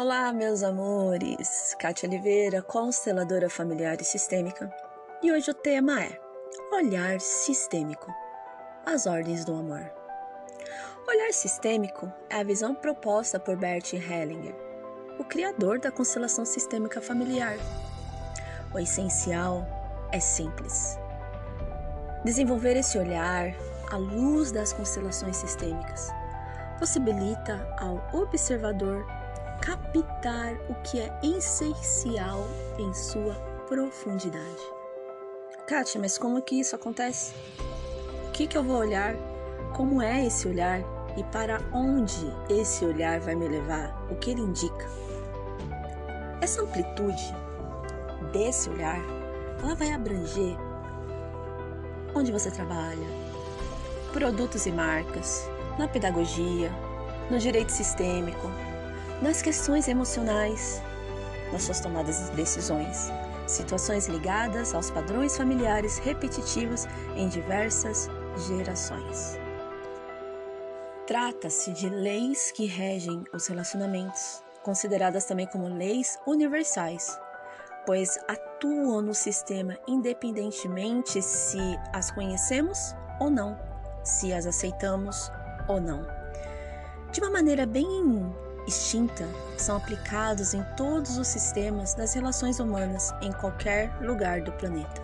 Olá, meus amores! Kátia Oliveira, consteladora familiar e sistêmica, e hoje o tema é Olhar Sistêmico As Ordens do Amor. Olhar sistêmico é a visão proposta por Bert Hellinger, o criador da constelação sistêmica familiar. O essencial é simples. Desenvolver esse olhar à luz das constelações sistêmicas possibilita ao observador captar o que é essencial em sua profundidade. Kátia, mas como que isso acontece? O que, que eu vou olhar? Como é esse olhar? E para onde esse olhar vai me levar? O que ele indica? Essa amplitude desse olhar, ela vai abranger onde você trabalha, produtos e marcas, na pedagogia, no direito sistêmico, nas questões emocionais, nas suas tomadas de decisões, situações ligadas aos padrões familiares repetitivos em diversas gerações. Trata-se de leis que regem os relacionamentos, consideradas também como leis universais, pois atuam no sistema independentemente se as conhecemos ou não, se as aceitamos ou não. De uma maneira bem extinta, são aplicados em todos os sistemas das relações humanas em qualquer lugar do planeta.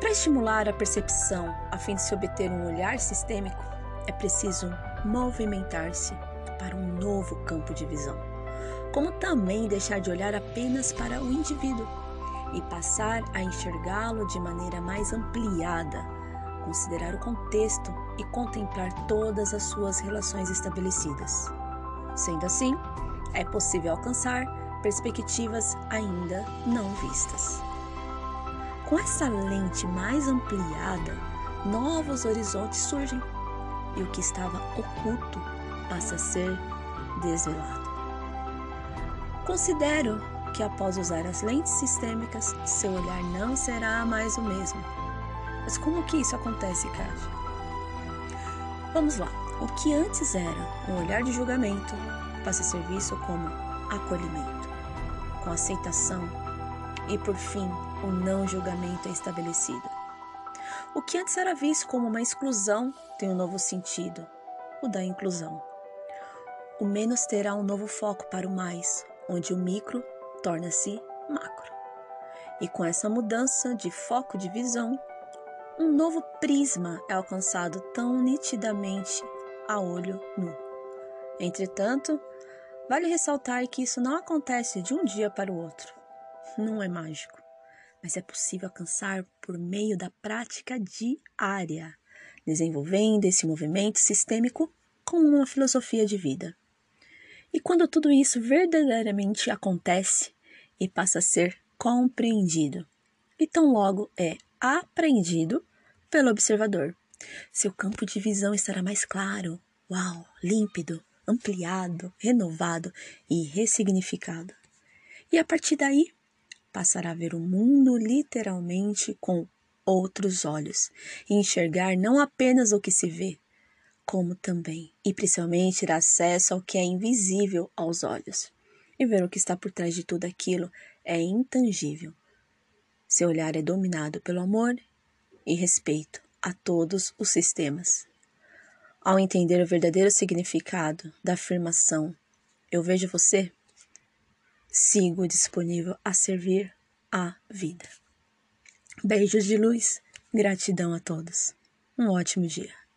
Para estimular a percepção a fim de se obter um olhar sistêmico, é preciso movimentar-se para um novo campo de visão, como também deixar de olhar apenas para o indivíduo e passar a enxergá-lo de maneira mais ampliada, considerar o contexto e contemplar todas as suas relações estabelecidas. Sendo assim, é possível alcançar perspectivas ainda não vistas. Com essa lente mais ampliada, novos horizontes surgem e o que estava oculto passa a ser desvelado. Considero que após usar as lentes sistêmicas, seu olhar não será mais o mesmo. Mas como que isso acontece, Kátia? Vamos lá. O que antes era um olhar de julgamento passa a ser visto como acolhimento, com aceitação e, por fim, o não julgamento é estabelecido. O que antes era visto como uma exclusão tem um novo sentido, o da inclusão. O menos terá um novo foco para o mais, onde o micro torna-se macro. E com essa mudança de foco de visão, um novo prisma é alcançado tão nitidamente a olho nu. Entretanto, vale ressaltar que isso não acontece de um dia para o outro. Não é mágico, mas é possível alcançar por meio da prática diária, desenvolvendo esse movimento sistêmico como uma filosofia de vida. E quando tudo isso verdadeiramente acontece e passa a ser compreendido, e tão logo é aprendido pelo observador. Seu campo de visão estará mais claro, uau, límpido, ampliado, renovado e ressignificado. E a partir daí, passará a ver o mundo literalmente com outros olhos e enxergar não apenas o que se vê, como também e principalmente ter acesso ao que é invisível aos olhos. E ver o que está por trás de tudo aquilo é intangível. Seu olhar é dominado pelo amor e respeito a todos os sistemas. Ao entender o verdadeiro significado da afirmação Eu vejo você, sigo disponível a servir a vida. Beijos de luz, gratidão a todos. Um ótimo dia.